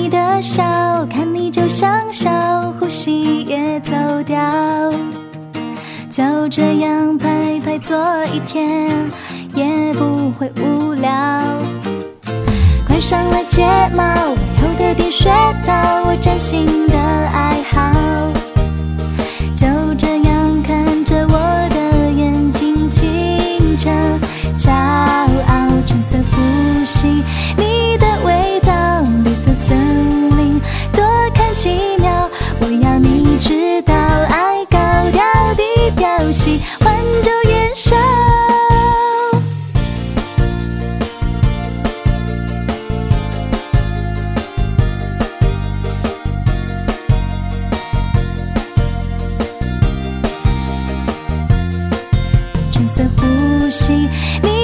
你的笑，看你就像笑，呼吸也走掉。就这样拍拍坐一天，也不会无聊。关上了睫毛，温柔的低学，到我真心的爱好。心，你